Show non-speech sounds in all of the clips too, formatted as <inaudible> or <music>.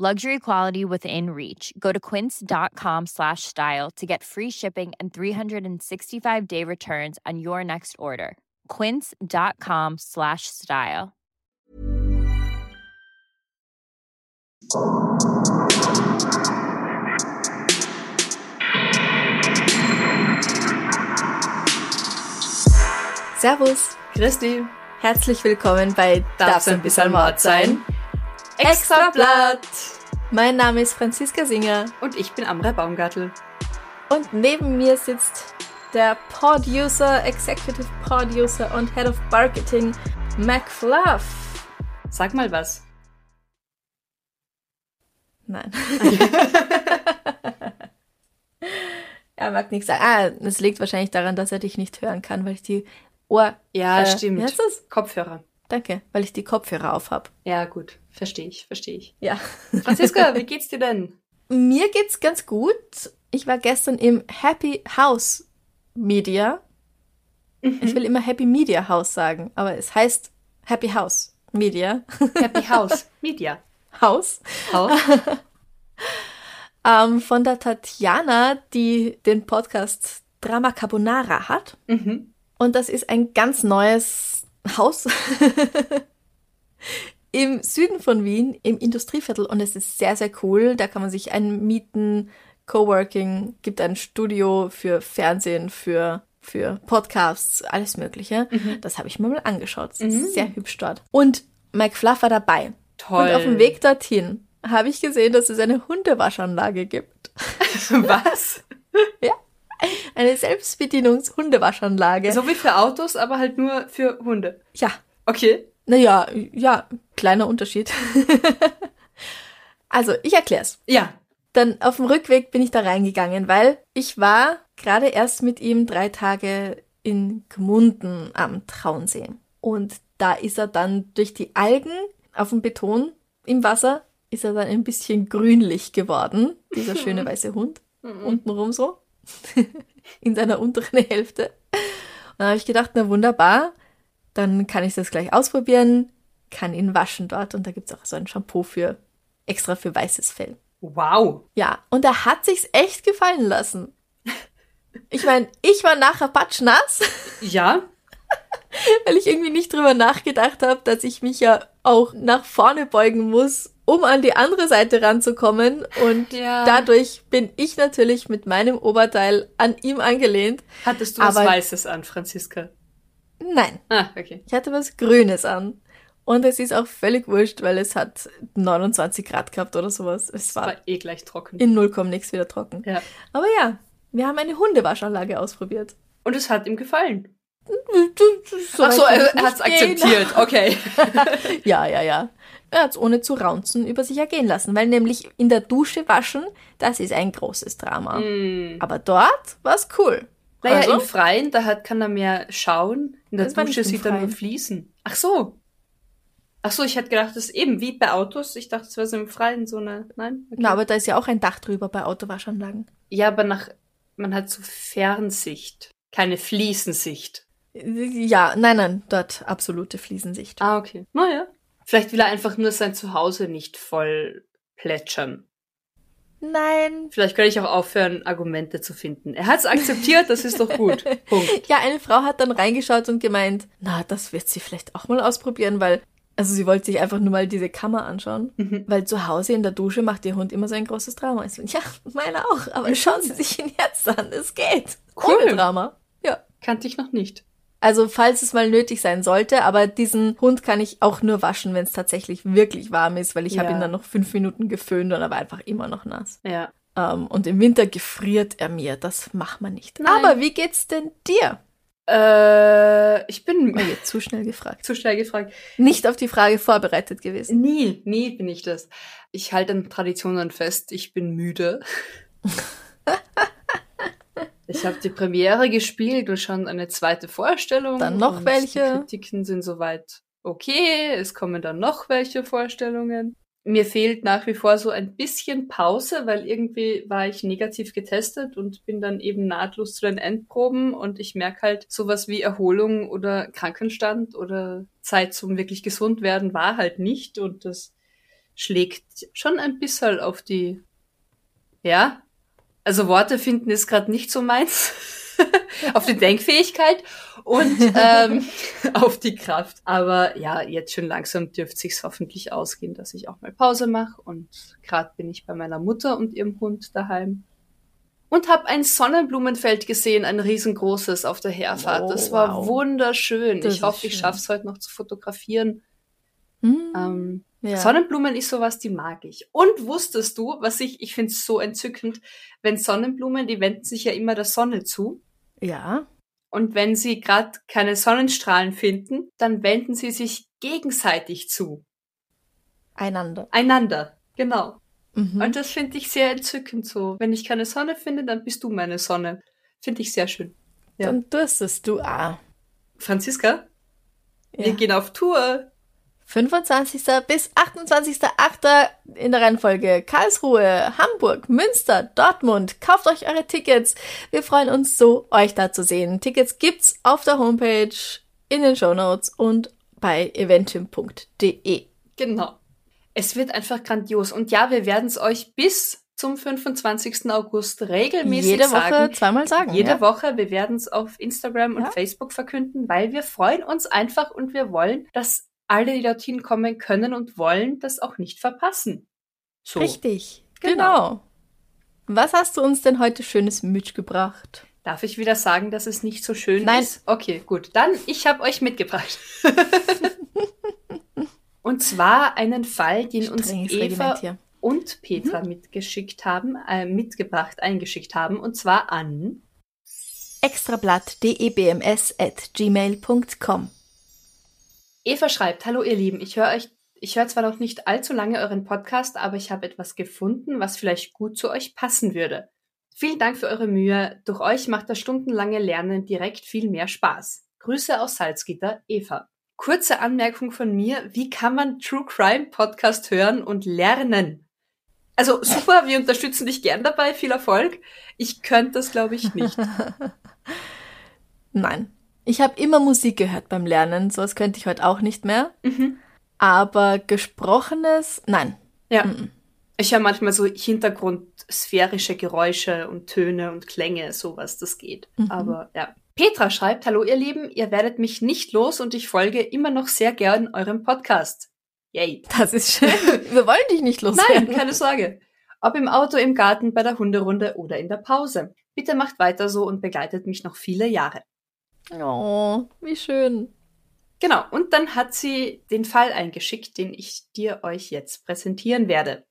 Luxury quality within reach. Go to quince.com slash style to get free shipping and 365 day returns on your next order. Quince.com slash style. Servus, Christi, herzlich willkommen bei Darf's ein bisschen Mord sein? Extra Blatt. Mein Name ist Franziska Singer Und ich bin Amra Baumgartel. und neben mir sitzt der Producer, Executive Producer und Head of Marketing McFluff. Sag mal was. Nein. <laughs> er mag nichts sagen. Ah, es liegt wahrscheinlich daran, dass er dich nicht hören kann, weil ich die Ohr... Ja, äh, stimmt. Wie heißt das? Kopfhörer. Danke, weil ich die Kopfhörer auf habe. Ja, gut. Verstehe ich, verstehe ich. Ja. Franziska, <laughs> wie geht's dir denn? Mir geht's ganz gut. Ich war gestern im Happy House Media. Ich will immer Happy Media House sagen, aber es heißt Happy House Media Happy House <laughs> Media. House. Haus. <laughs> Ähm, von der Tatjana, die den Podcast Drama Carbonara hat. Mhm. Und das ist ein ganz neues Haus im Süden von Wien, im Industrieviertel. Und es ist sehr, sehr cool. Da kann man sich einmieten, Coworking, gibt ein Studio für Fernsehen, für, für Podcasts, alles Mögliche. Das habe ich mir mal angeschaut. Es ist sehr hübsch dort. Und Mike Fluff war dabei. Toll. Und auf dem Weg dorthin habe ich gesehen, dass es eine Hundewaschanlage gibt. <laughs> Was? <laughs> Eine Selbstbedienungs-Hundewaschanlage. So wie für Autos, aber halt nur für Hunde. ja, Okay. Naja, ja, kleiner Unterschied. <laughs> also, ich erklär's. Ja. Dann auf dem Rückweg bin ich da reingegangen, weil ich war gerade erst mit ihm drei Tage in Gmunden am Traunsee. Und da ist er dann durch die Algen auf dem Beton im Wasser, ist er dann ein bisschen grünlich geworden, dieser schöne <laughs> weiße Hund. Untenrum so. <laughs> in seiner unteren Hälfte. Und dann habe ich gedacht, na wunderbar, dann kann ich das gleich ausprobieren, kann ihn waschen dort und da gibt's auch so ein Shampoo für extra für weißes Fell. Wow. Ja, und er hat sich's echt gefallen lassen. Ich meine, ich war nachher patschnass, Ja. <laughs> weil ich irgendwie nicht drüber nachgedacht habe, dass ich mich ja auch nach vorne beugen muss, um an die andere Seite ranzukommen. Und Ja. dadurch bin ich natürlich mit meinem Oberteil an ihm angelehnt. Hattest du was Weißes an, Franziska? Nein, Ah, okay. Ich hatte was Grünes an. Und es ist auch völlig wurscht, weil es hat 29 Grad gehabt oder sowas. Es war War eh gleich trocken. in 0, nix wieder trocken. Ja. Aber ja, wir haben eine Hundewaschanlage ausprobiert. Und es hat ihm gefallen. So Ach so, er, er nicht gehen. akzeptiert. Okay. <laughs> Ja, ja, ja. Er hat es ohne zu raunzen über sich ergehen lassen, weil nämlich in der Dusche waschen, das ist ein großes Drama. Hm. Aber dort war's cool. Naja, also, im Freien, da hat, kann er mehr schauen. In der Das Dusche sieht er nur fließen. Ach so. Ach so, ich hätte gedacht, das ist eben wie bei Autos. Ich dachte, es wäre so im Freien so eine. Nein? Okay. na, aber da ist ja auch ein Dach drüber bei Autowaschanlagen. Ja, aber nach. Man hat so Fernsicht. Keine Fliesensicht. Ja, nein, nein, dort absolute Fliesensicht. Ah, okay. Naja. Vielleicht will er einfach nur sein Zuhause nicht voll plätschern. Nein, Vielleicht könnte ich auch aufhören, Argumente zu finden. Er hat es akzeptiert, das ist doch gut. <laughs> Punkt. Ja, eine Frau hat dann reingeschaut und gemeint, na, das wird sie vielleicht auch mal ausprobieren, weil, also sie wollte sich einfach nur mal diese Kammer anschauen, Mhm. weil zu Hause in der Dusche macht ihr Hund immer so ein großes Drama. Ich so, ja, meiner auch, aber schauen Sie sich ihn jetzt an, es geht. Cool. Ohne Drama. Ja. Kannte ich noch nicht. Also, falls es mal nötig sein sollte, aber diesen Hund kann ich auch nur waschen, wenn es tatsächlich wirklich warm ist, weil ich habe Ja. ihn dann noch fünf Minuten geföhnt und er war einfach immer noch nass. Ja. Ähm, und im Winter gefriert er mir, das macht man nicht. Nein. Aber wie geht's denn dir? Äh, ich bin Oh, jetzt zu schnell gefragt. <laughs> zu schnell gefragt. Nicht auf die Frage vorbereitet gewesen. Nie, nie bin ich das. Ich halte an Traditionen fest. Ich bin müde. <laughs> Ich habe die Premiere gespielt und schon eine zweite Vorstellung. Dann noch welche? Die Kritiken sind soweit okay. Es kommen dann noch welche Vorstellungen. Mir fehlt nach wie vor so ein bisschen Pause, weil irgendwie war ich negativ getestet und bin dann eben nahtlos zu den Endproben und ich merke halt, sowas wie Erholung oder Krankenstand oder Zeit zum wirklich gesund werden war halt nicht und das schlägt schon ein bisschen auf die, ja, also Worte finden ist gerade nicht so meins. <laughs> auf die Denkfähigkeit und ähm, <laughs> auf die Kraft. Aber ja, jetzt schon langsam dürfte sich's hoffentlich ausgehen, dass ich auch mal Pause mache. Und gerade bin ich bei meiner Mutter und ihrem Hund daheim. Und habe ein Sonnenblumenfeld gesehen, ein riesengroßes auf der Herfahrt. Oh, das war wow. wunderschön. Das ich hoffe, ist ich schön. schaff's heute noch zu fotografieren. Hm, Ähm, ja. Sonnenblumen ist sowas, die mag ich. Und wusstest du, was ich, ich finde es so entzückend, wenn Sonnenblumen, die wenden sich ja immer der Sonne zu. ja. Und wenn sie gerade keine Sonnenstrahlen finden, dann wenden sie sich gegenseitig zu. Einander. Einander. Genau. Mhm. Und das finde ich sehr entzückend so. Wenn ich keine Sonne finde, dann bist du meine Sonne. Finde ich sehr schön. Ja. Dann durstest du ah. Franziska, Ja. wir gehen auf Tour. 25. bis 28.8. in der Reihenfolge Karlsruhe, Hamburg, Münster, Dortmund. Kauft euch eure Tickets. Wir freuen uns so, euch da zu sehen. Tickets gibt's auf der Homepage, in den Shownotes und bei eventim.de. Genau. Es wird einfach grandios. Und ja, wir werden es euch bis zum 25. August regelmäßig Jede Woche sagen. zweimal sagen. Jede ja? Woche. Wir werden es auf Instagram und Ja. Facebook verkünden, weil wir freuen uns einfach und wir wollen, dass alle, die dorthin kommen können und wollen, das auch nicht verpassen. So. Richtig. Genau. Genau. Was hast du uns denn heute Schönes mitgebracht? Darf ich wieder sagen, dass es nicht so schön Nein. ist? Okay, gut. Dann, ich habe euch mitgebracht. <laughs> und zwar einen Fall, den uns Eva und Petra Mhm. mitgeschickt haben, äh, mitgebracht, eingeschickt haben, und zwar an extrablatt.debms at gmail.com. Eva schreibt, hallo ihr Lieben, ich höre euch, ich höre zwar noch nicht allzu lange euren Podcast, aber ich habe etwas gefunden, was vielleicht gut zu euch passen würde. Vielen Dank für eure Mühe. Durch euch macht das stundenlange Lernen direkt viel mehr Spaß. Grüße aus Salzgitter, Eva. Kurze Anmerkung von mir, wie kann man True Crime Podcast hören und lernen? Also super, wir unterstützen dich gern dabei, viel Erfolg. Ich könnte das, glaube ich, nicht. <laughs> Nein. Ich habe immer Musik gehört beim Lernen, sowas könnte ich heute auch nicht mehr. Mhm. Aber gesprochenes, nein. Ja. Mhm. Ich höre manchmal so hintergrundsphärische Geräusche und Töne und Klänge, sowas, das geht. Mhm. Aber ja. Petra schreibt, hallo ihr Lieben, ihr werdet mich nicht los und ich folge immer noch sehr gern eurem Podcast. Yay. Das ist schön. <laughs> Wir wollen dich nicht loswerden. Nein, keine Sorge. Ob im Auto, im Garten, bei der Hunderunde oder in der Pause. Bitte macht weiter so und begleitet mich noch viele Jahre. Oh, wie schön. Genau, und dann hat sie den Fall eingeschickt, den ich dir euch jetzt präsentieren werde.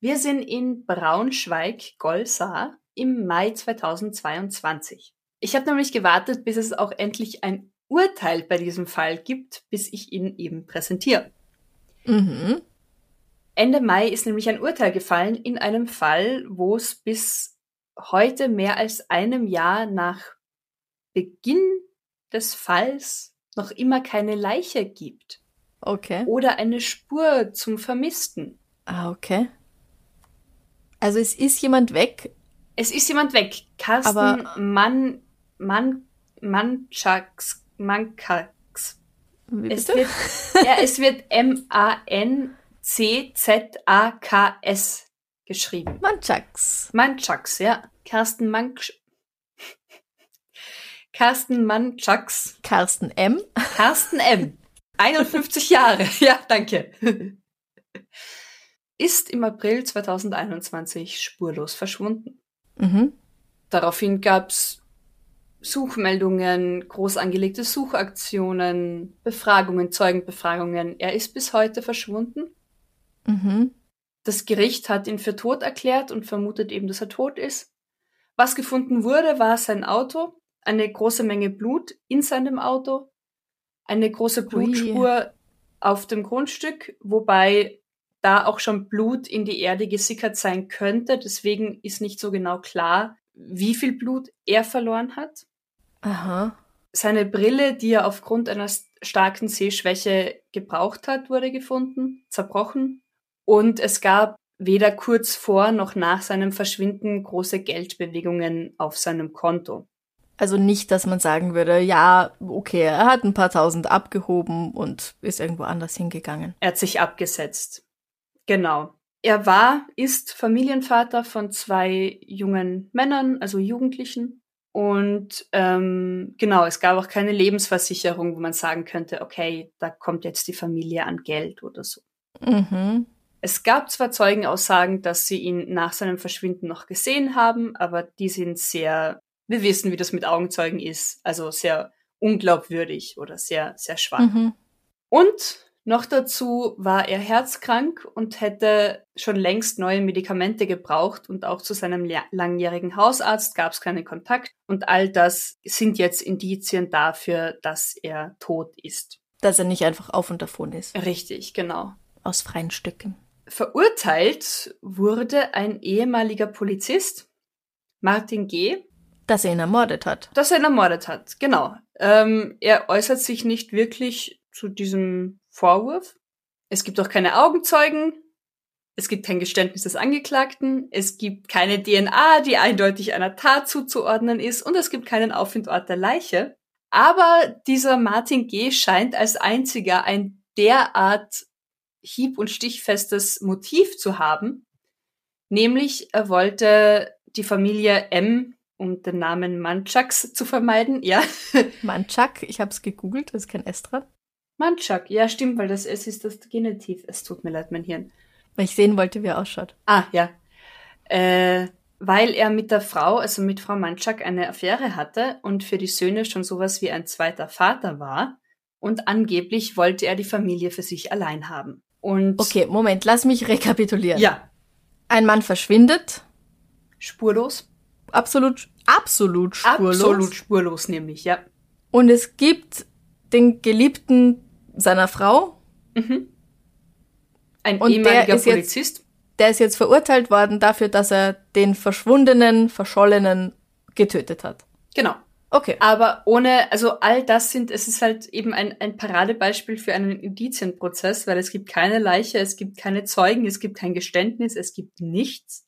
Wir sind in Braunschweig-Golsar im Mai 2022. Ich habe nämlich gewartet, bis es auch endlich ein Urteil bei diesem Fall gibt, bis ich ihn eben präsentiere. Mhm. Ende Mai ist nämlich ein Urteil gefallen in einem Fall, wo es bis heute mehr als einem Jahr nach Beginn des Falls noch immer keine Leiche gibt Okay. oder eine Spur zum Vermissten. Ah, okay. Also es ist jemand weg. Es ist jemand weg. Carsten Aber- Mann, Mann, Manchaks, Mankax. Wie Es bitte? wird, ja, es wird M-A-N-C-Z-A-K-S geschrieben. Manchaks. Manchaks, ja. Carsten Manch, Carsten Manchaks. Carsten M. Carsten M. 51 Jahre. <laughs> Ja, danke. Ist im April 2021 spurlos verschwunden. Mhm. Daraufhin gab's Suchmeldungen, groß angelegte Suchaktionen, Befragungen, Zeugenbefragungen. Er ist bis heute verschwunden. Mhm. Das Gericht hat ihn für tot erklärt und vermutet eben, dass er tot ist. Was gefunden wurde, war sein Auto, eine große Menge Blut in seinem Auto, eine große Blutspur auf dem Grundstück, wobei da auch schon Blut in die Erde gesickert sein könnte. Deswegen ist nicht so genau klar, wie viel Blut er verloren hat. Aha. Seine Brille, die er aufgrund einer starken Sehschwäche gebraucht hat, wurde gefunden, zerbrochen. Und es gab weder kurz vor noch nach seinem Verschwinden große Geldbewegungen auf seinem Konto. Also nicht, dass man sagen würde, ja, okay, er hat ein paar tausend abgehoben und ist irgendwo anders hingegangen. Er hat sich abgesetzt. Genau. Er war, ist Familienvater von zwei jungen Männern, also Jugendlichen. Und ähm, genau, es gab auch keine Lebensversicherung, wo man sagen könnte, okay, da kommt jetzt die Familie an Geld oder so. Mhm. Es gab zwar Zeugenaussagen, dass sie ihn nach seinem Verschwinden noch gesehen haben, aber die sind sehr, wir wissen, wie das mit Augenzeugen ist, also sehr unglaubwürdig oder sehr, sehr schwach. Mhm. Und noch dazu war er herzkrank und hätte schon längst neue Medikamente gebraucht und auch zu seinem langjährigen Hausarzt gab es keinen Kontakt und all das sind jetzt Indizien dafür, dass er tot ist. Dass er nicht einfach auf und davon ist. Richtig, genau. Aus freien Stücken. Verurteilt wurde ein ehemaliger Polizist, Martin G., dass er ihn ermordet hat. Dass er ihn ermordet hat, genau. Ähm, er äußert sich nicht wirklich zu diesem Vorwurf. Es gibt auch keine Augenzeugen. Es gibt kein Geständnis des Angeklagten. Es gibt keine DNA, die eindeutig einer Tat zuzuordnen ist. Und es gibt keinen Auffindort der Leiche. Aber dieser Martin G. scheint als einziger ein derart hieb- und stichfestes Motiv zu haben. Nämlich, er wollte die Familie M, um den Namen Manchaks zu vermeiden, ja. <laughs> Manchak, ich habe es gegoogelt, ist kein S dran. Manchak, ja, stimmt, weil das S ist das Genitiv. Es tut mir leid, mein Hirn. Weil ich sehen wollte, wie er ausschaut. Ah, ja. Äh, weil er mit der Frau, also mit Frau Manchak, eine Affäre hatte und für die Söhne schon sowas wie ein zweiter Vater war. Und angeblich wollte er die Familie für sich allein haben. Und Okay, Moment, lass mich rekapitulieren. ja, Ein Mann verschwindet. spurlos. Absolut, absolut spurlos. Absolut spurlos, nämlich, ja. Und es gibt den Geliebten seiner Frau, Mhm. Ein Und der ehemaliger ist jetzt- Polizist. der ist jetzt verurteilt worden dafür, dass er den verschwundenen, verschollenen getötet hat. Genau. Okay. Aber ohne, also all das sind, es ist halt eben ein, ein Paradebeispiel für einen Indizienprozess, weil es gibt keine Leiche, es gibt keine Zeugen, es gibt kein Geständnis, es gibt nichts.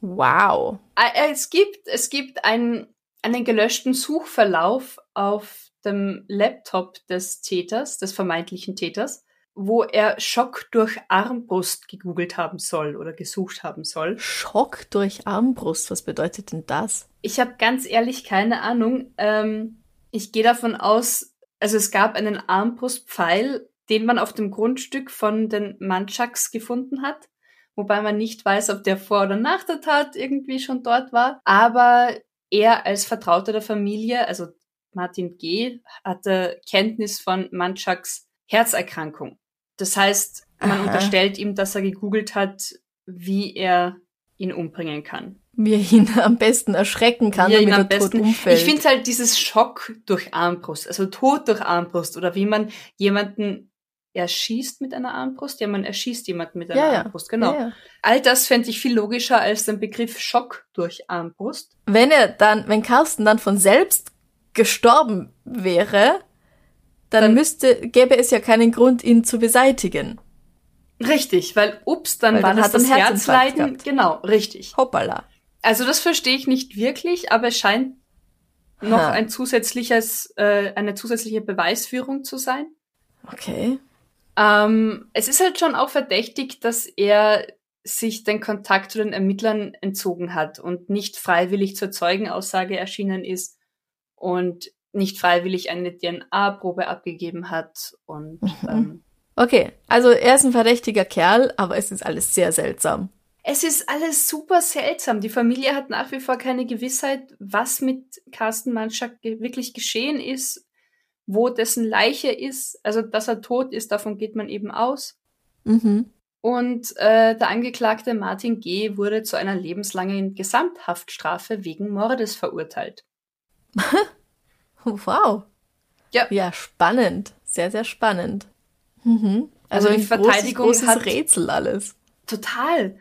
Wow. Äh, Es gibt, es gibt einen, einen gelöschten Suchverlauf auf dem Laptop des Täters, des vermeintlichen Täters, wo er Schock durch Armbrust gegoogelt haben soll oder gesucht haben soll. Schock durch Armbrust, was bedeutet denn das? Ich habe ganz ehrlich keine Ahnung. Ähm, ich gehe davon aus, also es gab einen Armbrustpfeil, den man auf dem Grundstück von den Manchaks gefunden hat, wobei man nicht weiß, ob der vor oder nach der Tat irgendwie schon dort war. Aber er als Vertrauter der Familie, also Martin G., hatte Kenntnis von Manchaks Herzerkrankung. Das heißt, man Aha. unterstellt ihm, dass er gegoogelt hat, wie er ihn umbringen kann. Wie er ihn am besten erschrecken kann, Wie er ihn damit am er tot besten. umfällt. Ich finde halt dieses Schock durch Armbrust, also Tod durch Armbrust oder wie man jemanden erschießt mit einer Armbrust. Ja, man erschießt jemanden mit einer ja. Armbrust, genau. Ja, ja. All das fände ich viel logischer als den Begriff Schock durch Armbrust. Wenn er dann, wenn Carsten dann von selbst gestorben wäre, dann, Dann- müsste, gäbe es ja keinen Grund, ihn zu beseitigen. Richtig, weil ups, dann Weil war dann das hat das Herzleiden. gehabt. Genau, richtig. Hoppala. Also das verstehe ich nicht wirklich, aber es scheint noch Ha. ein zusätzliches, äh, eine zusätzliche Beweisführung zu sein. Okay. Ähm, es ist halt schon auch verdächtig, dass er sich den Kontakt zu den Ermittlern entzogen hat und nicht freiwillig zur Zeugenaussage erschienen ist und nicht freiwillig eine DNA-Probe abgegeben hat. Und Mhm. ähm, Okay, also er ist ein verdächtiger Kerl, aber es ist alles sehr seltsam. es ist alles super seltsam. Die Familie hat nach wie vor keine Gewissheit, was mit Carsten Manschak wirklich geschehen ist, wo dessen Leiche ist. Also, dass er tot ist, davon geht man eben aus. Mhm. Und äh, der Angeklagte Martin G. wurde zu einer lebenslangen Gesamthaftstrafe wegen Mordes verurteilt. <laughs> Wow. Ja. Ja, spannend. Sehr, sehr spannend. Mhm. Also die ein Verteidigung großes, großes hat- Rätsel alles. Total.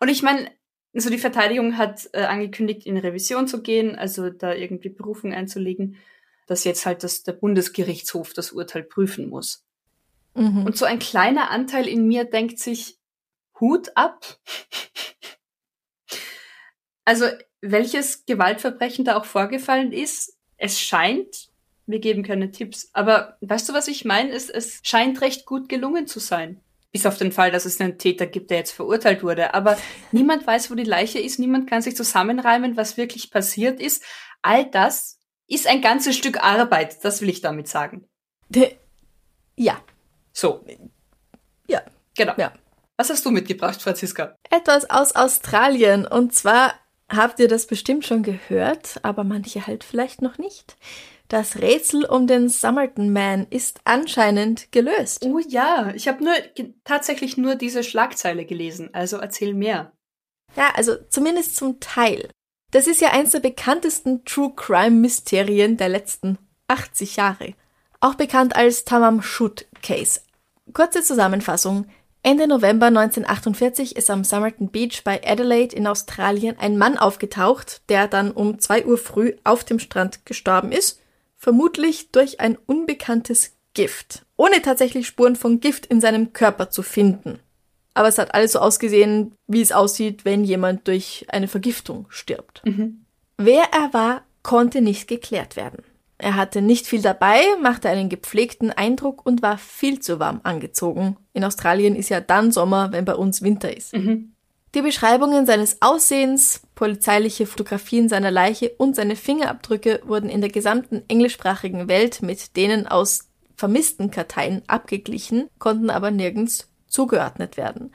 Und ich meine, Also die Verteidigung hat äh, angekündigt, in Revision zu gehen, also da irgendwie Berufung einzulegen, dass jetzt halt das, der Bundesgerichtshof das Urteil prüfen muss. Mhm. Und so ein kleiner Anteil in mir denkt sich, Hut ab. also welches Gewaltverbrechen da auch vorgefallen ist, es scheint, wir geben keine Tipps, aber weißt du, was ich meine? Es, es scheint recht gut gelungen zu sein. Bis auf den Fall, dass es einen Täter gibt, der jetzt verurteilt wurde. Aber niemand weiß, wo die Leiche ist, niemand kann sich zusammenreimen, was wirklich passiert ist. All das ist ein ganzes Stück Arbeit, das will ich damit sagen. Ja. So. Ja. Genau. Ja. Was hast du mitgebracht, Franziska? Etwas aus Australien. Und zwar habt ihr das bestimmt schon gehört, aber manche halt vielleicht noch nicht. Das Rätsel um den Summerton Man ist anscheinend gelöst. Oh ja, ich habe nur tatsächlich nur diese Schlagzeile gelesen, also erzähl mehr. Ja, also zumindest zum Teil. Das ist ja eins der bekanntesten True Crime Mysterien der letzten 80 Jahre. Auch bekannt als Tamam Shud Case. Kurze Zusammenfassung. Ende November 1948 ist am Somerton Beach bei Adelaide in Australien ein Mann aufgetaucht, der dann um 2 Uhr früh auf dem Strand gestorben ist vermutlich durch ein unbekanntes Gift, ohne tatsächlich Spuren von Gift in seinem Körper zu finden. Aber es hat alles so ausgesehen, wie es aussieht, wenn jemand durch eine Vergiftung stirbt. Mhm. Wer er war, konnte nicht geklärt werden. Er hatte nicht viel dabei, machte einen gepflegten Eindruck und war viel zu warm angezogen. In Australien ist ja dann Sommer, wenn bei uns Winter ist. Mhm. Die Beschreibungen seines Aussehens, polizeiliche Fotografien seiner Leiche und seine Fingerabdrücke wurden in der gesamten englischsprachigen Welt mit denen aus vermissten Karteien abgeglichen, konnten aber nirgends zugeordnet werden.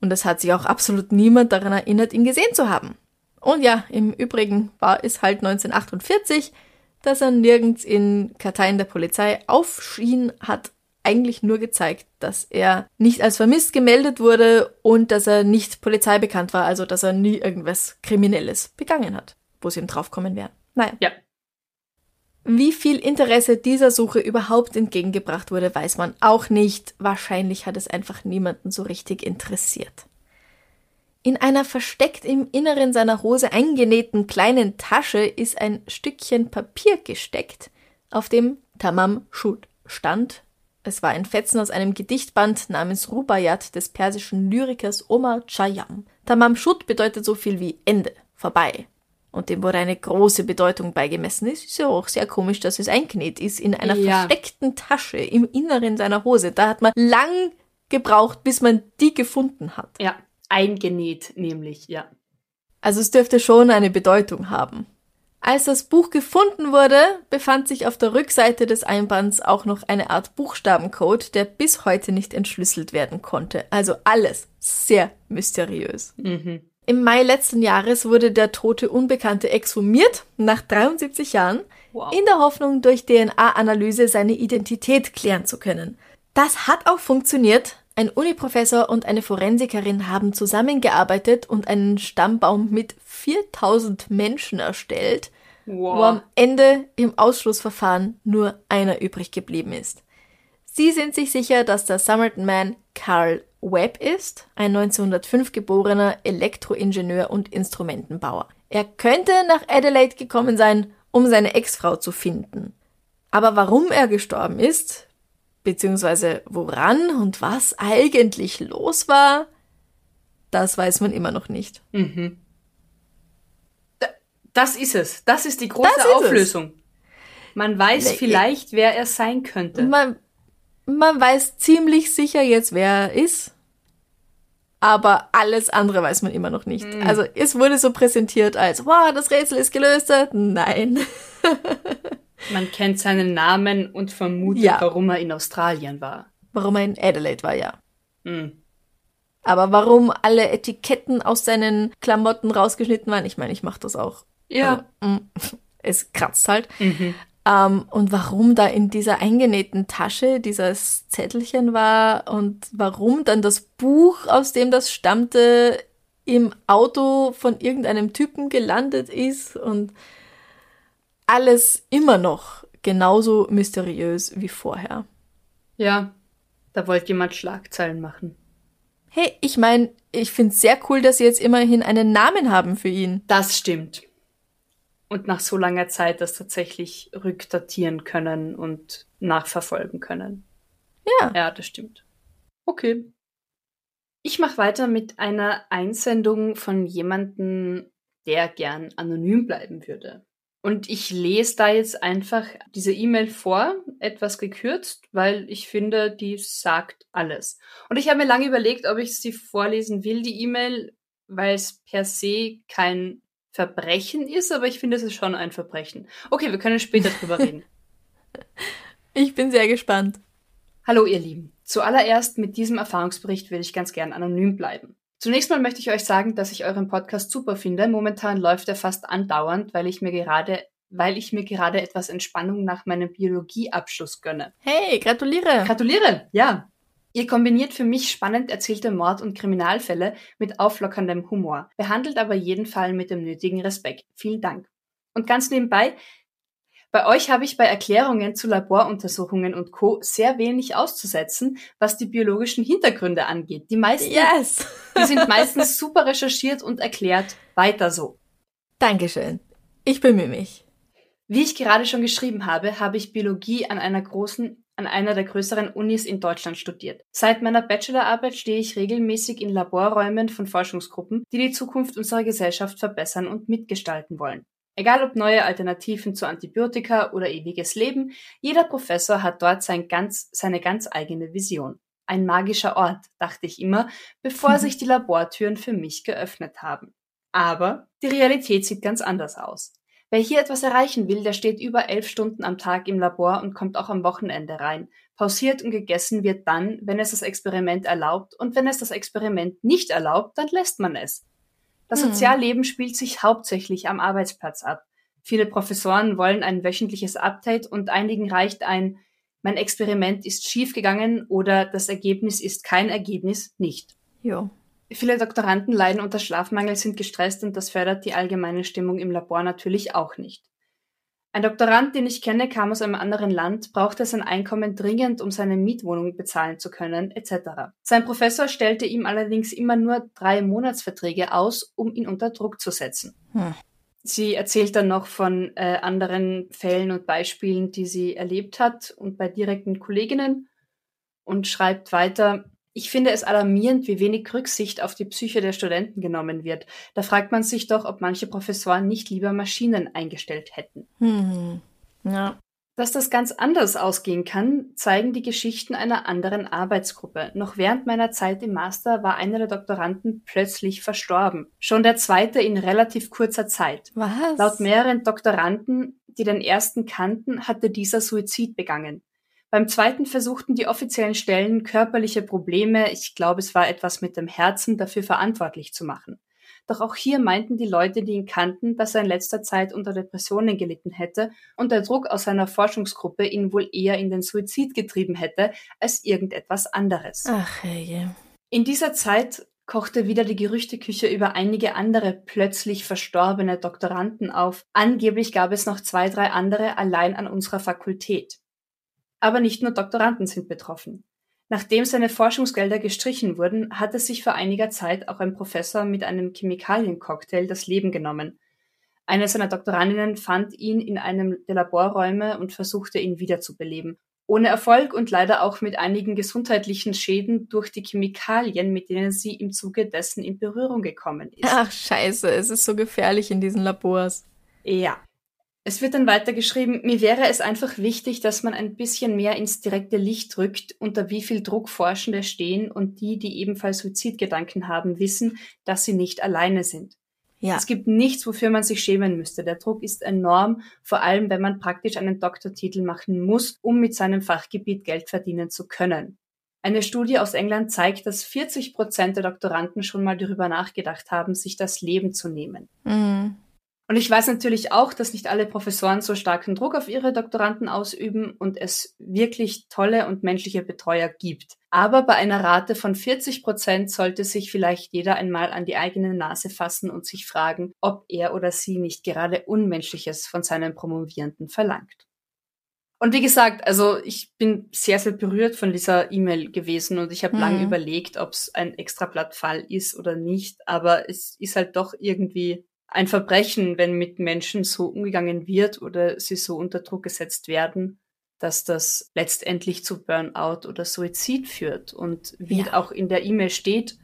Und es hat sich auch absolut niemand daran erinnert, ihn gesehen zu haben. Und ja, im Übrigen war es halt 1948, dass er nirgends in Karteien der Polizei aufschien, hat eigentlich nur gezeigt, dass er nicht als vermisst gemeldet wurde und dass er nicht Polizei bekannt war, also dass er nie irgendwas Kriminelles begangen hat, wo sie ihm draufkommen werden. Naja. Ja. Wie viel Interesse dieser Suche überhaupt entgegengebracht wurde, weiß man auch nicht. Wahrscheinlich hat es einfach niemanden so richtig interessiert. In einer versteckt im Inneren seiner Hose eingenähten kleinen Tasche ist ein Stückchen Papier gesteckt, auf dem Tamam Shud stand es war ein Fetzen aus einem Gedichtband namens Rubaiyat des persischen Lyrikers Omar Khayyam. Tamam Shud bedeutet so viel wie Ende, vorbei. Und dem wurde eine große Bedeutung beigemessen. Es ist ja auch sehr komisch, dass es eingenäht ist in einer ja. versteckten Tasche im Inneren seiner Hose. Da hat man lang gebraucht, bis man die gefunden hat. Ja, eingenäht nämlich, ja. Also es dürfte schon eine Bedeutung haben. Als das Buch gefunden wurde, befand sich auf der Rückseite des Einbands auch noch eine Art Buchstabencode, der bis heute nicht entschlüsselt werden konnte. Also alles sehr mysteriös. Mhm. Im Mai letzten Jahres wurde der tote Unbekannte exhumiert, nach 73 Jahren, wow. in der Hoffnung, durch DNA-Analyse seine Identität klären zu können. Das hat auch funktioniert. Ein Uniprofessor und eine Forensikerin haben zusammengearbeitet und einen Stammbaum mit 4000 Menschen erstellt, wow. wo am Ende im Ausschlussverfahren nur einer übrig geblieben ist. Sie sind sich sicher, dass der Somerton Man Carl Webb ist, ein 1905 geborener Elektroingenieur und Instrumentenbauer. Er könnte nach Adelaide gekommen sein, um seine Ex-Frau zu finden. Aber warum er gestorben ist, beziehungsweise woran und was eigentlich los war, das weiß man immer noch nicht. Mhm. Das ist es. Das ist die große ist Auflösung. Es. Man weiß vielleicht, wer er sein könnte. Man, man weiß ziemlich sicher jetzt, wer er ist. Aber alles andere weiß man immer noch nicht. Mhm. Also es wurde so präsentiert als, wow, das Rätsel ist gelöst. Nein. <laughs> Man kennt seinen Namen und vermutet, ja. warum er in Australien war. Warum er in Adelaide war, ja. Mhm. Aber warum alle Etiketten aus seinen Klamotten rausgeschnitten waren, ich meine, ich mache das auch. Ja. Also, mm, <laughs> es kratzt halt. Mhm. Um, und warum da in dieser eingenähten Tasche dieses Zettelchen war und warum dann das Buch, aus dem das stammte, im Auto von irgendeinem Typen gelandet ist und alles immer noch genauso mysteriös wie vorher. Ja, da wollte jemand Schlagzeilen machen. Hey, ich meine, ich finde es sehr cool, dass sie jetzt immerhin einen Namen haben für ihn. Das stimmt. Und nach so langer Zeit das tatsächlich rückdatieren können und nachverfolgen können. Ja. Ja, das stimmt. Okay. Ich mache weiter mit einer Einsendung von jemandem, der gern anonym bleiben würde. Und ich lese da jetzt einfach diese E-Mail vor, etwas gekürzt, weil ich finde, die sagt alles. Und ich habe mir lange überlegt, ob ich sie vorlesen will, die E-Mail, weil es per se kein Verbrechen ist, aber ich finde, es ist schon ein Verbrechen. Okay, wir können später <laughs> drüber reden. Ich bin sehr gespannt. Hallo, ihr Lieben. Zuallererst mit diesem Erfahrungsbericht will ich ganz gern anonym bleiben. Zunächst mal möchte ich euch sagen, dass ich euren Podcast super finde. Momentan läuft er fast andauernd, weil ich mir gerade weil ich mir gerade etwas Entspannung nach meinem Biologieabschluss gönne. Hey, gratuliere! Gratuliere, ja. Ihr kombiniert für mich spannend erzählte Mord- und Kriminalfälle mit auflockerndem Humor, behandelt aber jeden Fall mit dem nötigen Respekt. Vielen Dank. Und ganz nebenbei, bei euch habe ich bei Erklärungen zu Laboruntersuchungen und Co. sehr wenig auszusetzen, was die biologischen Hintergründe angeht. Die meisten, yes. <laughs> die sind meistens super recherchiert und erklärt. Weiter so. Dankeschön. Ich bemühe mich. Wie ich gerade schon geschrieben habe, habe ich Biologie an einer großen an einer der größeren Unis in Deutschland studiert. Seit meiner Bachelorarbeit stehe ich regelmäßig in Laborräumen von Forschungsgruppen, die die Zukunft unserer Gesellschaft verbessern und mitgestalten wollen. Egal ob neue Alternativen zu Antibiotika oder ewiges Leben, jeder Professor hat dort sein ganz, seine ganz eigene Vision. Ein magischer Ort, dachte ich immer, bevor <laughs> sich die Labortüren für mich geöffnet haben. Aber die Realität sieht ganz anders aus. Wer hier etwas erreichen will, der steht über elf Stunden am Tag im Labor und kommt auch am Wochenende rein. Pausiert und gegessen wird dann, wenn es das Experiment erlaubt, und wenn es das Experiment nicht erlaubt, dann lässt man es. Das hm. Sozialleben spielt sich hauptsächlich am Arbeitsplatz ab. Viele Professoren wollen ein wöchentliches Update und einigen reicht ein mein Experiment ist schiefgegangen oder das Ergebnis ist kein Ergebnis nicht. Jo. Viele Doktoranden leiden unter Schlafmangel, sind gestresst und das fördert die allgemeine Stimmung im Labor natürlich auch nicht. Ein Doktorand, den ich kenne, kam aus einem anderen Land, brauchte sein Einkommen dringend, um seine Mietwohnung bezahlen zu können, etc. Sein Professor stellte ihm allerdings immer nur drei Monatsverträge aus, um ihn unter Druck zu setzen. Hm. Sie erzählt dann noch von äh, anderen Fällen und Beispielen, die sie erlebt hat und bei direkten Kolleginnen und schreibt weiter, ich finde es alarmierend, wie wenig Rücksicht auf die Psyche der Studenten genommen wird. Da fragt man sich doch, ob manche Professoren nicht lieber Maschinen eingestellt hätten. Hm. Ja. Dass das ganz anders ausgehen kann, zeigen die Geschichten einer anderen Arbeitsgruppe. Noch während meiner Zeit im Master war einer der Doktoranden plötzlich verstorben. Schon der zweite in relativ kurzer Zeit. Was? Laut mehreren Doktoranden, die den ersten kannten, hatte dieser Suizid begangen. Beim zweiten versuchten die offiziellen Stellen körperliche Probleme, ich glaube es war etwas mit dem Herzen, dafür verantwortlich zu machen. Doch auch hier meinten die Leute, die ihn kannten, dass er in letzter Zeit unter Depressionen gelitten hätte und der Druck aus seiner Forschungsgruppe ihn wohl eher in den Suizid getrieben hätte als irgendetwas anderes. Ach je. In dieser Zeit kochte wieder die Gerüchteküche über einige andere plötzlich verstorbene Doktoranden auf. Angeblich gab es noch zwei, drei andere allein an unserer Fakultät. Aber nicht nur Doktoranden sind betroffen. Nachdem seine Forschungsgelder gestrichen wurden, hatte sich vor einiger Zeit auch ein Professor mit einem Chemikaliencocktail das Leben genommen. Eine seiner Doktorandinnen fand ihn in einem der Laborräume und versuchte ihn wiederzubeleben. Ohne Erfolg und leider auch mit einigen gesundheitlichen Schäden durch die Chemikalien, mit denen sie im Zuge dessen in Berührung gekommen ist. Ach scheiße, es ist so gefährlich in diesen Labors. Ja. Es wird dann weitergeschrieben, mir wäre es einfach wichtig, dass man ein bisschen mehr ins direkte Licht rückt, unter wie viel Druck Forschende stehen und die, die ebenfalls Suizidgedanken haben, wissen, dass sie nicht alleine sind. Ja. Es gibt nichts, wofür man sich schämen müsste. Der Druck ist enorm, vor allem wenn man praktisch einen Doktortitel machen muss, um mit seinem Fachgebiet Geld verdienen zu können. Eine Studie aus England zeigt, dass 40 Prozent der Doktoranden schon mal darüber nachgedacht haben, sich das Leben zu nehmen. Mhm. Und ich weiß natürlich auch, dass nicht alle Professoren so starken Druck auf ihre Doktoranden ausüben und es wirklich tolle und menschliche Betreuer gibt. Aber bei einer Rate von 40 Prozent sollte sich vielleicht jeder einmal an die eigene Nase fassen und sich fragen, ob er oder sie nicht gerade Unmenschliches von seinen Promovierenden verlangt. Und wie gesagt, also ich bin sehr, sehr berührt von dieser E-Mail gewesen und ich habe mhm. lange überlegt, ob es ein Extrablattfall ist oder nicht. Aber es ist halt doch irgendwie ein Verbrechen, wenn mit Menschen so umgegangen wird oder sie so unter Druck gesetzt werden, dass das letztendlich zu Burnout oder Suizid führt. Und wie ja. auch in der E-Mail steht,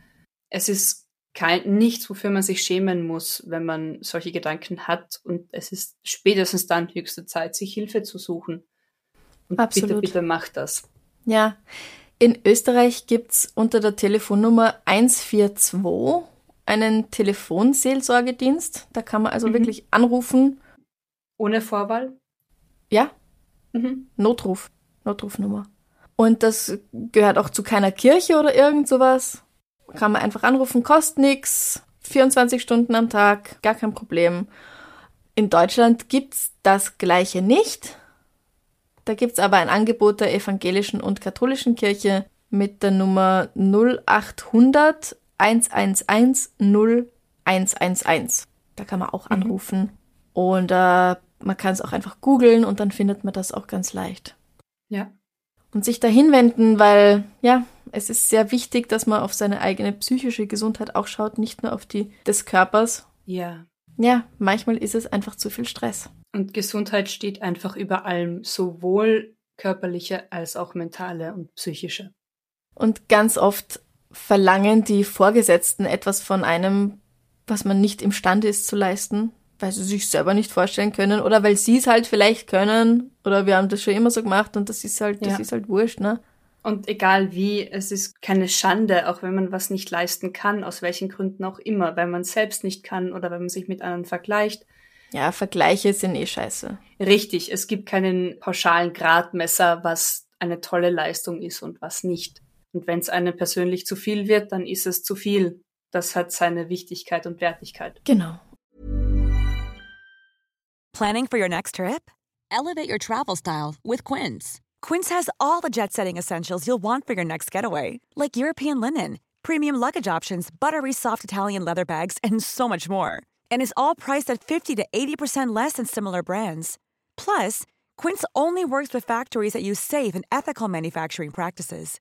es ist kein, nichts, wofür man sich schämen muss, wenn man solche Gedanken hat. Und es ist spätestens dann höchste Zeit, sich Hilfe zu suchen. Und Absolut. bitte, bitte macht das. Ja. In Österreich gibt's unter der Telefonnummer 142 einen Telefonseelsorgedienst. Da kann man also mhm. wirklich anrufen. Ohne Vorwahl? Ja. Mhm. Notruf. Notrufnummer. Und das gehört auch zu keiner Kirche oder irgend sowas. Kann man einfach anrufen, kostet nichts. 24 Stunden am Tag, gar kein Problem. In Deutschland gibt's das gleiche nicht. Da gibt's aber ein Angebot der evangelischen und katholischen Kirche mit der Nummer 0800 111 0111. Da kann man auch mhm. anrufen. Mhm. Und äh, man kann es auch einfach googeln und dann findet man das auch ganz leicht. Ja. Und sich dahin wenden, weil, ja, es ist sehr wichtig, dass man auf seine eigene psychische Gesundheit auch schaut, nicht nur auf die des Körpers. Ja. Ja, manchmal ist es einfach zu viel Stress. Und Gesundheit steht einfach über allem, sowohl körperliche als auch mentale und psychische. Und ganz oft verlangen die Vorgesetzten etwas von einem, was man nicht imstande ist zu leisten, weil sie sich selber nicht vorstellen können oder weil sie es halt vielleicht können oder wir haben das schon immer so gemacht und das ist halt, das ja. ist halt wurscht, ne? Und egal wie, es ist keine Schande, auch wenn man was nicht leisten kann, aus welchen Gründen auch immer, weil man selbst nicht kann oder wenn man sich mit anderen vergleicht. Ja, Vergleiche sind eh scheiße. Richtig, es gibt keinen pauschalen Gradmesser, was eine tolle Leistung ist und was nicht. Und wenn es einem persönlich zu viel wird, dann ist es zu viel. Das hat seine Wichtigkeit und Wertigkeit. Genau. Planning for your next trip? Elevate your travel style with Quince. Quince has all the jet-setting essentials you'll want for your next getaway, like European linen, premium luggage options, buttery soft Italian leather bags, and so much more. And is all priced at 50 to 80% less than similar brands. Plus, Quince only works with factories that use safe and ethical manufacturing practices.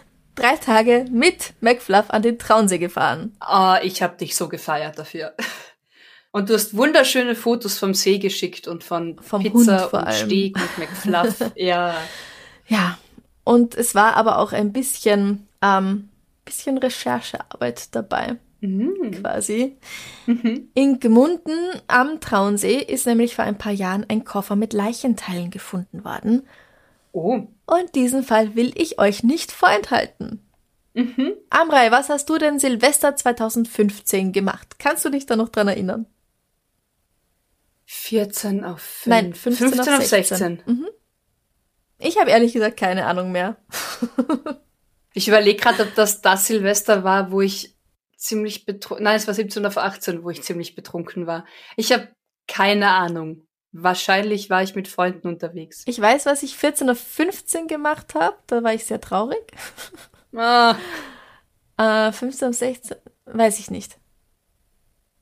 drei Tage mit McFluff an den Traunsee gefahren. Ah, oh, ich hab dich so gefeiert dafür. <laughs> Und du hast wunderschöne Fotos vom See geschickt und von vom Pizza und allem. Steg mit McFluff. <laughs> ja. Ja. Und es war aber auch ein bisschen, ähm, bisschen Recherchearbeit dabei. Mhm. Quasi. Mhm. In Gmunden am Traunsee ist nämlich vor ein paar Jahren ein Koffer mit Leichenteilen gefunden worden. Oh. Und diesen Fall will ich euch nicht vorenthalten. Mhm. Amrei, was hast du denn Silvester 2015 gemacht? Kannst du dich da noch dran erinnern? 14 auf 5. Nein, 15, 15 auf 16. 16. Mhm. Ich habe ehrlich gesagt keine Ahnung mehr. <laughs> ich überlege gerade, ob das das Silvester war, wo ich ziemlich betrunken, nein, es war 17 auf 18, wo ich ziemlich betrunken war. Ich habe keine Ahnung. Wahrscheinlich war ich mit Freunden unterwegs. Ich weiß, was ich 14 auf 15 gemacht habe. Da war ich sehr traurig. Ah. <laughs> Äh, 15 auf 16, weiß ich nicht.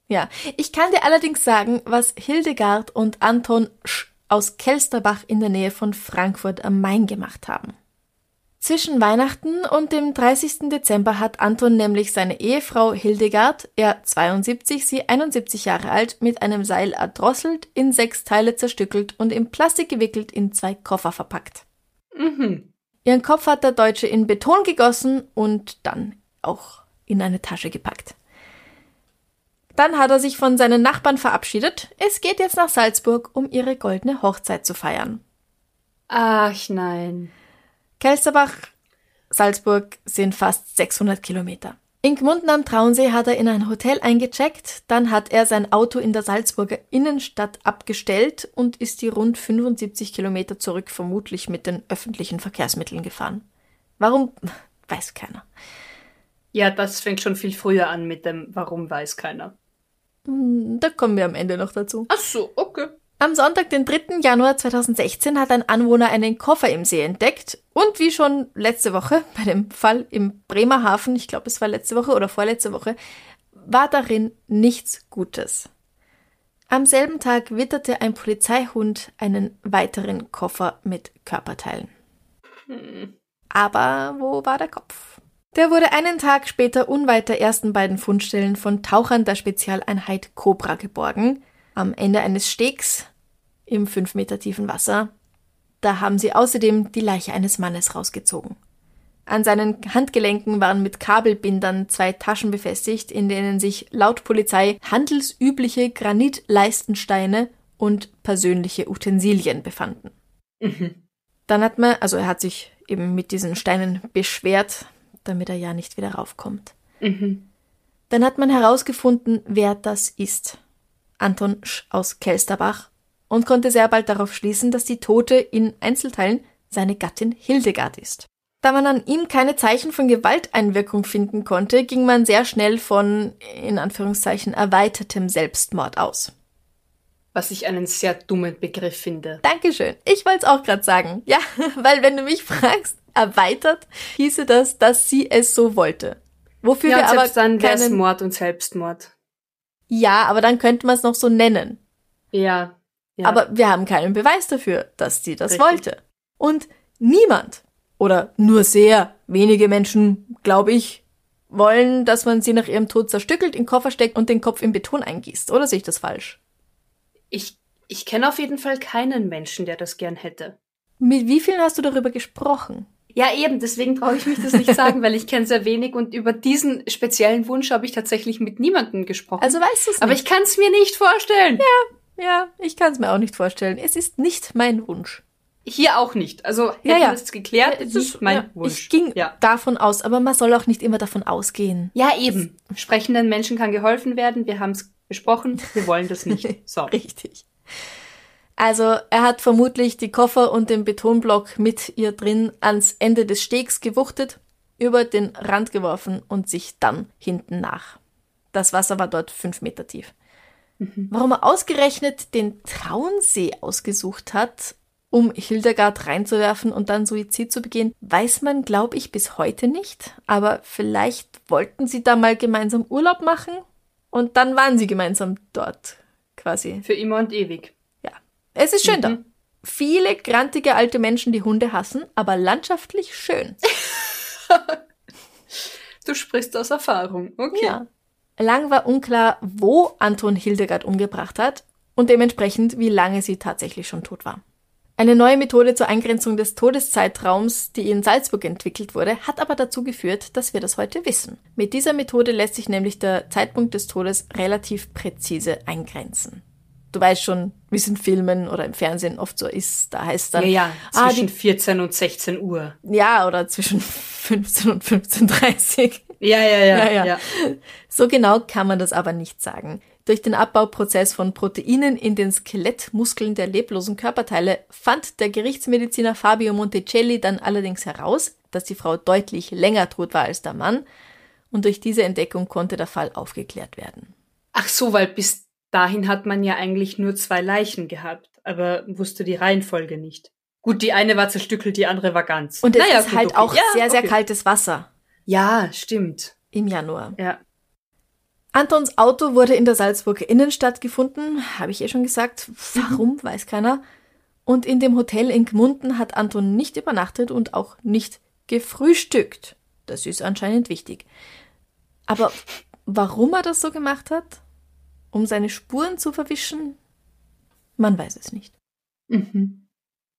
Ja, ich kann dir allerdings sagen, was Hildegard und Anton Sch aus Kelsterbach in der Nähe von Frankfurt am Main gemacht haben. Zwischen Weihnachten und dem 30. Dezember hat Anton nämlich seine Ehefrau Hildegard, er 72, sie 71 Jahre alt, mit einem Seil erdrosselt, in sechs Teile zerstückelt und in Plastik gewickelt in zwei Koffer verpackt. Mhm. Ihren Kopf hat der Deutsche in Beton gegossen und dann auch in eine Tasche gepackt. Dann hat er sich von seinen Nachbarn verabschiedet. Es geht jetzt nach Salzburg, um ihre goldene Hochzeit zu feiern. Ach nein. Kelsterbach, Salzburg sind fast 600 Kilometer. In Gmunden am Traunsee hat er in ein Hotel eingecheckt, dann hat er sein Auto in der Salzburger Innenstadt abgestellt und ist die rund 75 Kilometer zurück vermutlich mit den öffentlichen Verkehrsmitteln gefahren. Warum, <laughs> weiß keiner. Ja, das fängt schon viel früher an mit dem Warum weiß keiner. Hm, Da kommen wir am Ende noch dazu. Ach so, okay. Am Sonntag, den 3. Januar 2016, hat ein Anwohner einen Koffer im See entdeckt und wie schon letzte Woche <laughs> bei dem Fall im Bremerhaven, ich glaube es war letzte Woche oder vorletzte Woche, war darin nichts Gutes. Am selben Tag witterte ein Polizeihund einen weiteren Koffer mit Körperteilen. Aber wo war der Kopf? Der wurde einen Tag später unweit der ersten beiden Fundstellen von Tauchern der Spezialeinheit Cobra geborgen, am Ende eines Stegs im fünf Meter tiefen Wasser. Da haben sie außerdem die Leiche eines Mannes rausgezogen. An seinen Handgelenken waren mit Kabelbindern zwei Taschen befestigt, in denen sich laut Polizei handelsübliche Granitleistensteine und persönliche Utensilien befanden. Dann hat man, also er hat sich eben mit diesen Steinen beschwert, damit er ja nicht wieder raufkommt. Dann hat man herausgefunden, wer das ist. Anton Sch aus Kelsterbach und konnte sehr bald darauf schließen, dass die Tote in Einzelteilen seine Gattin Hildegard ist. Da man an ihm keine Zeichen von Gewalteinwirkung finden konnte, ging man sehr schnell von, in Anführungszeichen, erweitertem Selbstmord aus. Was ich einen sehr dummen Begriff finde. Dankeschön. Ich wollte es auch gerade sagen. Ja, <laughs> weil wenn du mich fragst, erweitert, hieße das, dass sie es so wollte. Wofür Ja, wir aber dann keinen... Mord und Selbstmord. Ja, aber dann könnte man es noch so nennen. Ja. ja. Aber wir haben keinen Beweis dafür, dass sie das Richtig. wollte. Und niemand oder nur sehr wenige Menschen, glaube ich, wollen, dass man sie nach ihrem Tod zerstückelt, in den Koffer steckt und den Kopf in Beton eingießt. Oder sehe ich das falsch? ich, ich kenne auf jeden Fall keinen Menschen, der das gern hätte. Mit wie vielen hast du darüber gesprochen? Ja, eben, deswegen brauche ich mich das nicht sagen, weil ich kenne sehr wenig und über diesen speziellen Wunsch habe ich tatsächlich mit niemandem gesprochen. Also weißt du es Aber ich kann es mir nicht vorstellen. ja, ich kann es mir auch nicht vorstellen. Es ist nicht mein Wunsch. Hier auch nicht. Also hätten Ja, ja. wir das geklärt, ist es mein ja, Wunsch. Ich ging ja. davon aus, aber man soll auch nicht immer davon ausgehen. ja, eben. Sprechenden Menschen kann geholfen werden. Wir haben es besprochen. Wir wollen das nicht. <laughs> So. Richtig. Also er hat vermutlich die Koffer und den Betonblock mit ihr drin ans Ende des Stegs gewuchtet, über den Rand geworfen und sich dann hinten nach. Das Wasser war dort fünf Meter tief. Warum er ausgerechnet den Traunsee ausgesucht hat, um Hildegard reinzuwerfen und dann Suizid zu begehen, weiß man, glaube ich, bis heute nicht. Aber vielleicht wollten sie da mal gemeinsam Urlaub machen und dann waren sie gemeinsam dort quasi. Für immer und ewig. Es ist schön Mhm. da. Viele grantige alte Menschen, die Hunde hassen, aber landschaftlich schön. <laughs> Du sprichst aus Erfahrung. Okay. Ja. Lang war unklar, wo Anton Hildegard umgebracht hat und dementsprechend, wie lange sie tatsächlich schon tot war. Eine neue Methode zur Eingrenzung des Todeszeitraums, die in Salzburg entwickelt wurde, hat aber dazu geführt, dass wir das heute wissen. Mit dieser Methode lässt sich nämlich der Zeitpunkt des Todes relativ präzise eingrenzen. Du weißt schon, wie es in Filmen oder im Fernsehen oft so ist. Da heißt Ja, dann, ja, ah, zwischen die, 14 und 16 Uhr. ja, oder zwischen <laughs> 15 und 15.30 Ja, ja, ja. Ja, ja. So genau kann man das aber nicht sagen. Durch den Abbauprozess von Proteinen in den Skelettmuskeln der leblosen Körperteile fand der Gerichtsmediziner Fabio Monticelli dann allerdings heraus, dass die Frau deutlich länger tot war als der Mann, und durch diese Entdeckung konnte der Fall aufgeklärt werden. Ach so, weil bis dahin hat man ja eigentlich nur zwei Leichen gehabt, aber wusste die Reihenfolge nicht. Gut, die eine war zerstückelt, die andere war ganz. Und es Naja, ist gut, halt okay. auch Ja, sehr, sehr okay. kaltes Wasser Ja, stimmt. im Januar. Ja. Antons Auto wurde in der Salzburger Innenstadt gefunden, habe ich eh schon gesagt. Warum, weiß keiner. Und in dem Hotel in Gmunden hat Anton nicht übernachtet und auch nicht gefrühstückt. Das ist anscheinend wichtig. Aber warum er das so gemacht hat? Um seine Spuren zu verwischen? Man weiß es nicht. Mhm.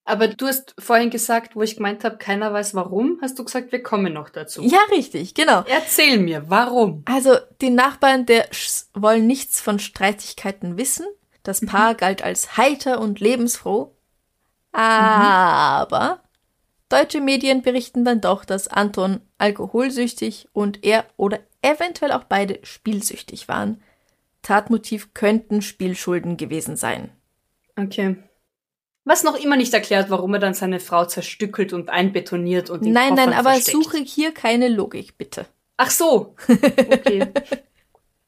Aber du hast vorhin gesagt, wo ich gemeint habe, keiner weiß warum, hast du gesagt, wir kommen noch dazu. Ja, richtig, genau. Erzähl mir, warum? Also, die Nachbarn der Schs wollen nichts von Streitigkeiten wissen. Das Paar galt als heiter und lebensfroh. Aber deutsche Medien berichten dann doch, dass Anton alkoholsüchtig und er oder eventuell auch beide spielsüchtig waren. Tatmotiv könnten Spielschulden gewesen sein. Okay. Was noch immer nicht erklärt, warum er dann seine Frau zerstückelt und einbetoniert und in Nein, nein, Koffern aber versteckt. suche hier keine Logik, bitte. Ach so. <laughs> Okay.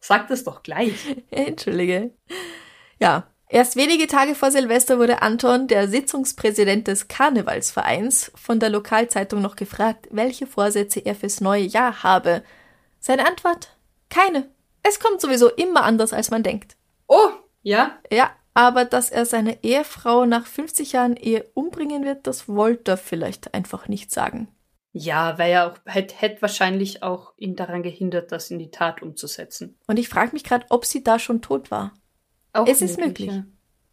Sag das doch gleich. <laughs> Entschuldige. Ja, erst wenige Tage vor Silvester wurde Anton, der Sitzungspräsident des Karnevalsvereins, von der Lokalzeitung noch gefragt, welche Vorsätze er fürs neue Jahr habe. Seine Antwort? Keine. Es kommt sowieso immer anders, als man denkt. Oh, ja. Ja, aber dass er seine Ehefrau nach 50 Jahren Ehe umbringen wird, das wollte er vielleicht einfach nicht sagen. Ja, weil er auch hätte hätt wahrscheinlich auch ihn daran gehindert, das in die Tat umzusetzen. Und ich frage mich gerade, ob sie da schon tot war. Auch Es ist möglich. Ja.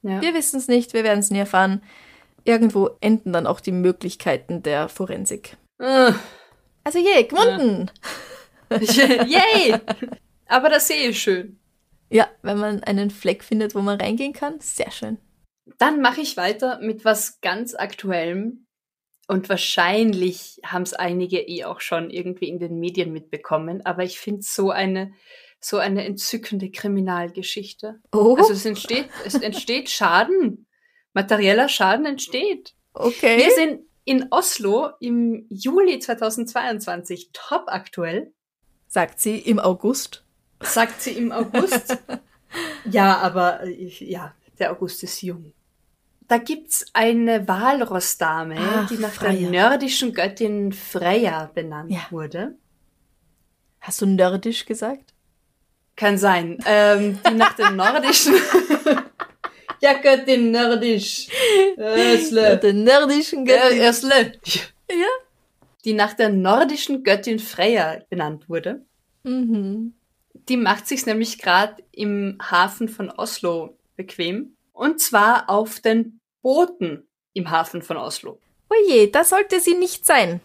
Ja. Wir wissen es nicht, wir werden es nie erfahren. Irgendwo enden dann auch die Möglichkeiten der Forensik. Äh, Also je, gewunden! <laughs> Yay! <laughs> Aber der See ist schön. Ja, wenn man einen Fleck findet, wo man reingehen kann, sehr schön. Dann mache ich weiter mit was ganz Aktuellem. Und wahrscheinlich haben es einige eh auch schon irgendwie in den Medien mitbekommen. Aber ich finde so eine, so eine entzückende Kriminalgeschichte. Oh, Also es entsteht, es entsteht Schaden. Materieller Schaden entsteht. okay. Wir sind in Oslo im Juli 2022 top aktuell, sagt sie im August. Sagt sie im August. <laughs> ja, aber äh, ja, der August ist jung. Da gibt's eine Walrossdame, Ach, die nach Freya. der nordischen Göttin Freya benannt Ja. wurde. Hast du nerdisch gesagt? Kann sein. Ähm, die nach der nordischen. <laughs> ja, Göttin nordisch. Ösle. Der nerdischen Äh, Göttin. Ösle. Ja. Die nach der nordischen Göttin Freya benannt wurde. Mhm. Die macht sich nämlich gerade im Hafen von Oslo bequem. Und zwar auf den Booten im Hafen von Oslo. Oje, da sollte sie nicht sein.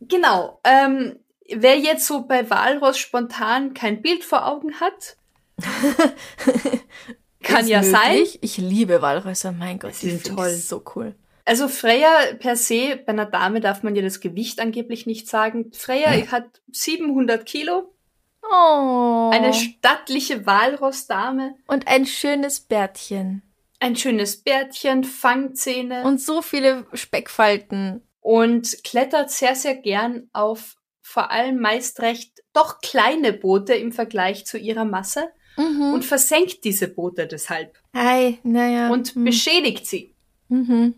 Genau. Ähm, wer jetzt so bei Walross spontan kein Bild vor Augen hat, <laughs> kann Ist ja sein. möglich. Ich liebe Walrösser, mein Gott, Die sind toll. So cool. Also Freya per se, bei einer Dame darf man ja das Gewicht angeblich nicht sagen. Freya hat 700 Kilo, Oh. eine stattliche Walrossdame, und ein schönes Bärtchen. ein schönes Bärtchen, Fangzähne Und so viele Speckfalten. und klettert sehr, sehr gern auf vor allem meist recht doch kleine Boote im Vergleich zu ihrer Masse Mhm. und versenkt diese Boote deshalb Ei, naja. und hm. beschädigt sie. mhm.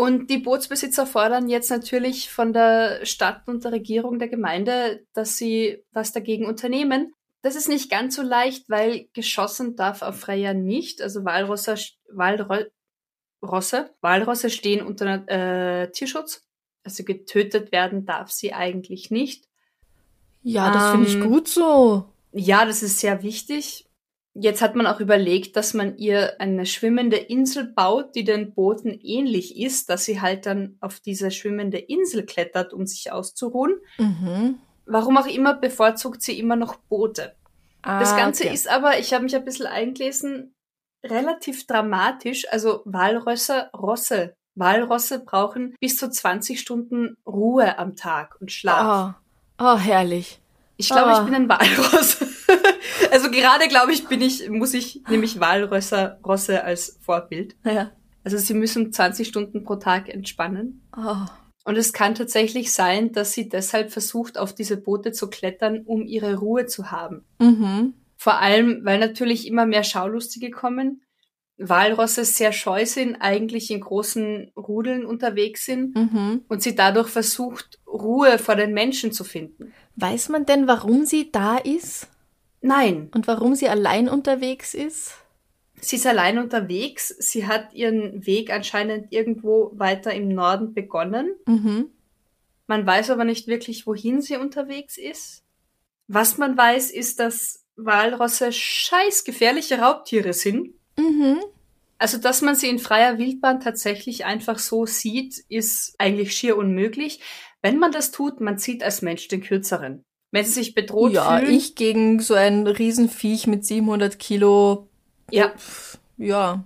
Und die Bootsbesitzer fordern jetzt natürlich von der Stadt und der Regierung der Gemeinde, dass sie was dagegen unternehmen. Das ist nicht ganz so leicht, weil geschossen darf auf Freya nicht. Also Walrosse, Walrosse, Walrosse stehen unter äh, Tierschutz. Also getötet werden darf sie eigentlich nicht. Ja, das finde ich Ähm, gut so. Ja, das ist sehr wichtig. Jetzt hat man auch überlegt, dass man ihr eine schwimmende Insel baut, die den Booten ähnlich ist, dass sie halt dann auf diese schwimmende Insel klettert, um sich auszuruhen. Mhm. Warum auch immer bevorzugt sie immer noch Boote. Das Ah, Ganze okay. ist aber, ich habe mich ein bisschen eingelesen, relativ dramatisch. Also Walrösser, Rosse, Walrosse brauchen bis zu 20 Stunden Ruhe am Tag und Schlaf. Oh. oh, herrlich. Ich glaube, Ah. ich bin ein Walross. <laughs> also gerade glaube ich, bin ich, muss ich nämlich Walrösser, Rosse als Vorbild. Naja. Also sie müssen 20 Stunden pro Tag entspannen. Oh. Und es kann tatsächlich sein, dass sie deshalb versucht, auf diese Boote zu klettern, um ihre Ruhe zu haben. Mhm. Vor allem, weil natürlich immer mehr Schaulustige kommen. Walrosse sehr scheu sind, eigentlich in großen Rudeln unterwegs sind Mhm. und sie dadurch versucht, Ruhe vor den Menschen zu finden. Weiß man denn, warum sie da ist? Nein, Und warum sie allein unterwegs ist? Sie ist allein unterwegs. Sie hat ihren Weg anscheinend irgendwo weiter im Norden begonnen. Mhm. Man weiß aber nicht wirklich, wohin sie unterwegs ist. Was man weiß, ist, dass Walrosse scheiß gefährliche Raubtiere sind. Mhm. Also, dass man sie in freier Wildbahn tatsächlich einfach so sieht, ist eigentlich schier unmöglich. Wenn man das tut, man zieht als Mensch den Kürzeren. Wenn sie sich bedroht ja, fühlen, ich gegen so ein Riesenviech mit 700 Kilo. ja, Ja,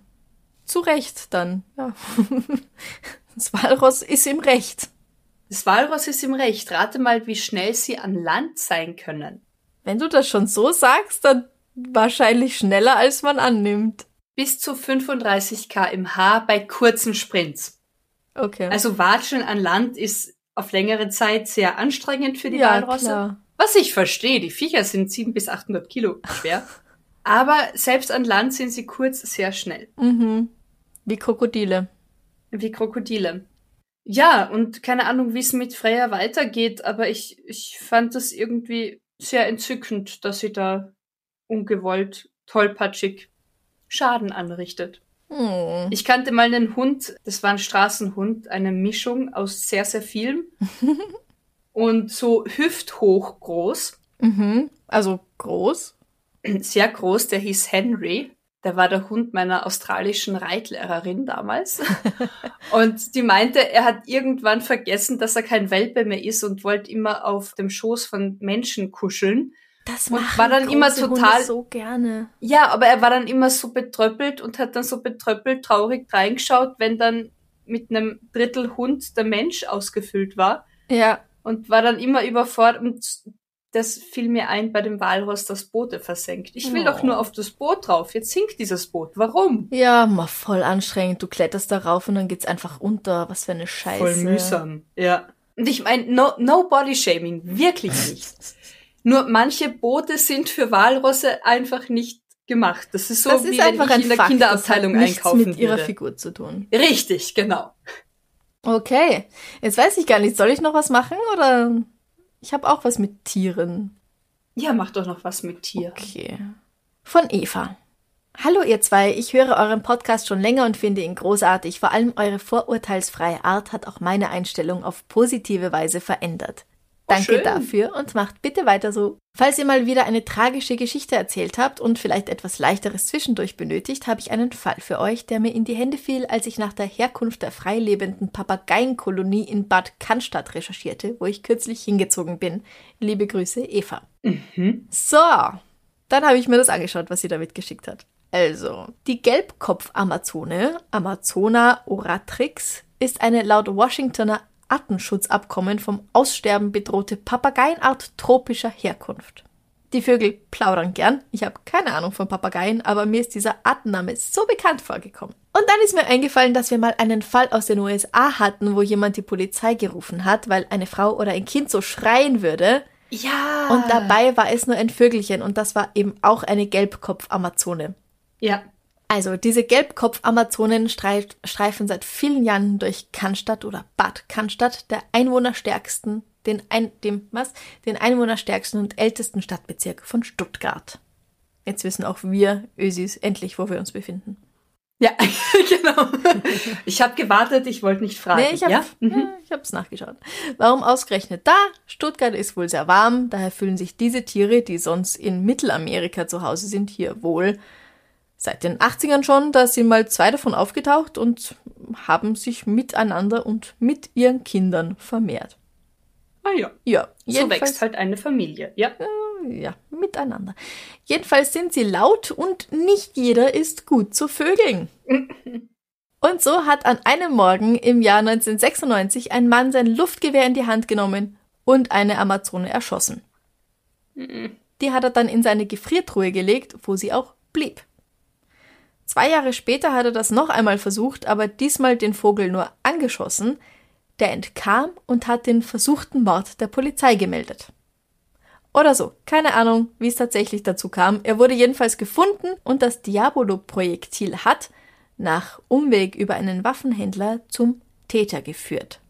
zu Recht dann. Ja. <laughs> Walross ist im Recht. Das Walross ist im Recht. Rate mal, wie schnell sie an Land sein können. Wenn du das schon so sagst, dann wahrscheinlich schneller, als man annimmt. Bis zu 35 kmh bei kurzen Sprints. Okay. Also Watscheln an Land ist auf längere Zeit sehr anstrengend für die ja, Walrosse. klar. Was ich verstehe, die Viecher sind 700 bis 800 Kilo schwer. <laughs> Aber selbst an Land sind sie kurz sehr schnell. Mhm. Wie Krokodile. Wie Krokodile. Ja, und keine Ahnung, wie es mit Freya weitergeht, aber ich, ich fand das irgendwie sehr entzückend, dass sie da ungewollt, tollpatschig Schaden anrichtet. Hm. Ich kannte mal einen Hund, das war ein Straßenhund, eine Mischung aus sehr, sehr vielem. <laughs> und so hüfthoch groß, Mhm. Also groß. <clears throat> sehr groß, der hieß Henry. Der war der Hund meiner australischen Reitlehrerin damals. <laughs> und die meinte, er hat irgendwann vergessen, dass er kein Welpe mehr ist und wollte immer auf dem Schoß von Menschen kuscheln. Das Und war dann immer total- so gerne. Ja, aber er war dann immer so betröppelt und hat dann so betröppelt traurig reingeschaut, wenn dann mit einem Drittel Hund der Mensch ausgefüllt war Ja. und war dann immer überfordert und das fiel mir ein bei dem Walross, das Boote versenkt. Ich will Oh. doch nur auf das Boot drauf. Jetzt sinkt dieses Boot. Warum? Ja, mal voll anstrengend. Du kletterst darauf und dann geht's einfach unter. Was für eine Scheiße. Voll mühsam. Ja. Und ich meine, no, no Body Shaming, wirklich nicht. <laughs> Nur manche Boote sind für Walrosse einfach nicht gemacht. Das ist so, das wie ist einfach wenn ich ein in der Fakt. Kinderabteilung das hat nichts einkaufen mit ihrer würde. Figur zu tun. Richtig, genau. Okay. Jetzt weiß ich gar nicht, soll ich noch was machen oder? Ich habe auch was mit Tieren. Ja, mach doch noch was mit Tier. Okay. Von Eva. Hallo ihr zwei, ich höre euren Podcast schon länger und finde ihn großartig. Vor allem eure vorurteilsfreie Art hat auch meine Einstellung auf positive Weise verändert. Danke schön. dafür und macht bitte weiter so. Falls ihr mal wieder eine tragische Geschichte erzählt habt und vielleicht etwas leichteres zwischendurch benötigt, habe ich einen Fall für euch, der mir in die Hände fiel, als ich nach der Herkunft der freilebenden Papageienkolonie in Bad Cannstatt recherchierte, wo ich kürzlich hingezogen bin. Liebe Grüße, Eva. Mhm. So, dann habe ich mir das angeschaut, was sie da mitgeschickt hat. Also, die Gelbkopf-Amazone, Amazona oratrix, ist eine laut Washingtoner Artenschutzabkommen vom Aussterben bedrohte Papageienart tropischer Herkunft. Die Vögel plaudern gern. Ich habe keine Ahnung von Papageien, aber mir ist dieser Artenname so bekannt vorgekommen. Und dann ist mir eingefallen, dass wir mal einen Fall aus den USA hatten, wo jemand die Polizei gerufen hat, weil eine Frau oder ein Kind so schreien würde. Ja. Und dabei war es nur ein Vögelchen und das war eben auch eine Gelbkopf-Amazone. Ja. Also diese Gelbkopf-Amazonen streif, streifen seit vielen Jahren durch Cannstatt oder Bad Cannstatt, der einwohnerstärksten, den, ein, dem, was? den einwohnerstärksten und ältesten Stadtbezirk von Stuttgart. Jetzt wissen auch wir Ösis endlich, wo wir uns befinden. Ja, <laughs> genau. Ich habe gewartet, ich wollte nicht fragen. Nee, ich habe ja? Mhm. ja, ich hab's nachgeschaut. Warum ausgerechnet da? Stuttgart ist wohl sehr warm, daher fühlen sich diese Tiere, die sonst in Mittelamerika zu Hause sind, hier wohl seit den 80ern schon, da sind mal zwei davon aufgetaucht und haben sich miteinander und mit ihren Kindern vermehrt. Ah ja. Ja, So wächst halt eine Familie. Ja. ja, miteinander. Jedenfalls sind sie laut und nicht jeder ist gut zu Vögeln. <laughs> Und so hat an einem Morgen im Jahr 1996 ein Mann sein Luftgewehr in die Hand genommen und eine Amazone erschossen. Die hat er dann in seine Gefriertruhe gelegt, wo sie auch blieb. Zwei Jahre später hat er das noch einmal versucht, aber diesmal den Vogel nur angeschossen. Der entkam und hat den versuchten Mord der Polizei gemeldet. Oder so. Keine Ahnung, wie es tatsächlich dazu kam. Er wurde jedenfalls gefunden und das Diabolo-Projektil hat, nach Umweg über einen Waffenhändler, zum Täter geführt.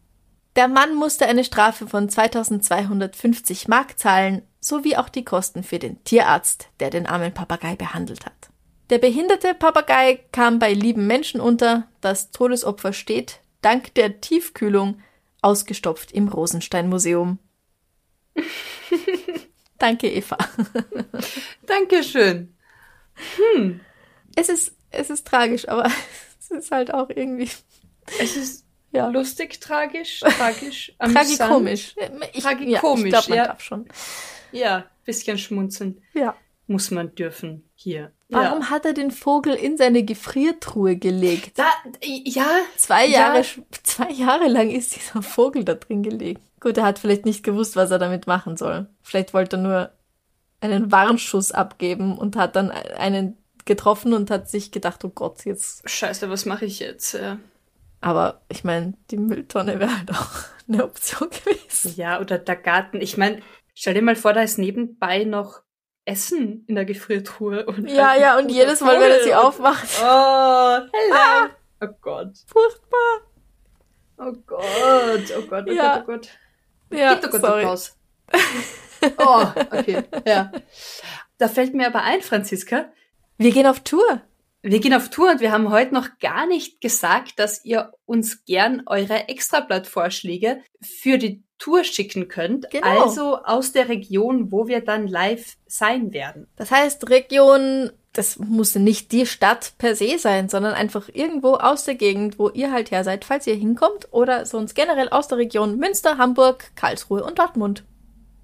Der Mann musste eine Strafe von 2250 Mark zahlen, sowie auch die Kosten für den Tierarzt, der den armen Papagei behandelt hat. Der behinderte Papagei kam bei lieben Menschen unter, das Todesopfer steht, dank der Tiefkühlung, ausgestopft im Rosenstein-Museum. <laughs> Danke, Eva. Dankeschön. Es ist, es ist tragisch, aber <laughs> es ist halt auch irgendwie, Es ist ja, lustig, tragisch, <laughs> tragisch, amüsant. tragikomisch. Ich, Tragikomisch, ja, ich glaube, man ja. darf schon. Ja, bisschen schmunzeln. Ja. muss man dürfen hier. Warum ja. hat er den Vogel in seine Gefriertruhe gelegt? Da, ja. Zwei Ja. Jahre, zwei Jahre lang ist dieser Vogel da drin gelegen. Gut, er hat vielleicht nicht gewusst, was er damit machen soll. Vielleicht wollte er nur einen Warnschuss abgeben und hat dann einen getroffen und hat sich gedacht, oh Gott, jetzt. Scheiße, was mache ich jetzt? Ja. Aber ich meine, die Mülltonne wäre halt auch <laughs> eine Option gewesen. ja, oder der Garten. Ich meine, stell dir mal vor, da ist nebenbei noch Essen in der Gefriertruhe. Und Ja, halt ja, und jedes Mal, wenn er sie aufmacht. Oh, hello. Oh Gott. Furchtbar. Oh Gott. Oh Gott, oh Ja. Gott, oh Gott. Ja, Gib doch Gott sorry. Applaus. <laughs> Oh, okay. Ja. Da fällt mir aber ein, Franziska, Wir gehen auf Tour. Wir gehen auf Tour und wir haben heute noch gar nicht gesagt, dass ihr uns gern eure Extrablatt-Vorschläge für die Tour schicken könnt. Genau. Also aus der Region, wo wir dann live sein werden. Das heißt, Region, das muss nicht die Stadt per se sein, sondern einfach irgendwo aus der Gegend, wo ihr halt her seid, falls ihr hinkommt. Oder sonst generell aus der Region Münster, Hamburg, Karlsruhe und Dortmund.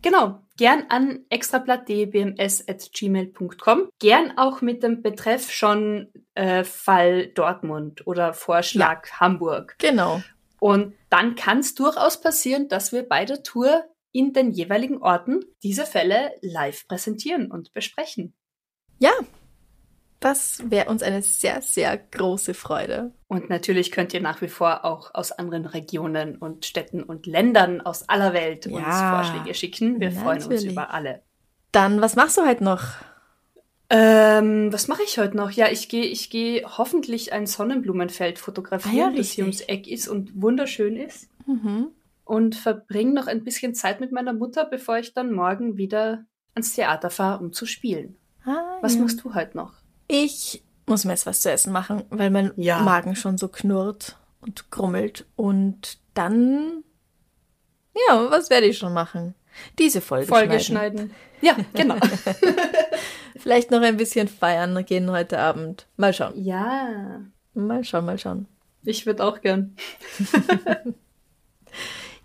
Genau. Gern an extrablatt.bms.gmail.com. Gern auch mit dem Betreff schon äh, Fall Dortmund oder Vorschlag Hamburg. Genau. Und dann kann es durchaus passieren, dass wir bei der Tour in den jeweiligen Orten diese Fälle live präsentieren und besprechen. Ja, das wäre uns eine sehr, sehr große Freude. Und natürlich könnt ihr nach wie vor auch aus anderen Regionen und Städten und Ländern aus aller Welt uns Ja, Vorschläge schicken. Wir freuen uns natürlich. über alle. Dann, was machst du heute noch? Ähm, was mache ich heute noch? Ja, ich gehe ich geh hoffentlich ein Sonnenblumenfeld fotografieren, Ah ja, das hier ums Eck ist und wunderschön ist. Mhm. Und verbringe noch ein bisschen Zeit mit meiner Mutter, bevor ich dann morgen wieder ans Theater fahre, um zu spielen. Ah, Was ja. machst du heute noch? Ich muss mir jetzt was zu essen machen, weil mein Ja. Magen schon so knurrt und grummelt. Und dann, ja, was werde ich schon machen? Diese Folge, Folge schneiden. schneiden. <laughs> Ja, genau. <laughs> Vielleicht noch ein bisschen feiern gehen heute Abend. Mal schauen. ja, Mal schauen, mal schauen. ich würde auch gern. <laughs>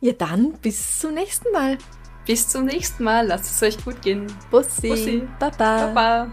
Ja, dann bis zum nächsten Mal. Bis zum nächsten Mal. Lasst es euch gut gehen. Bussi. Bussi. Baba. Baba.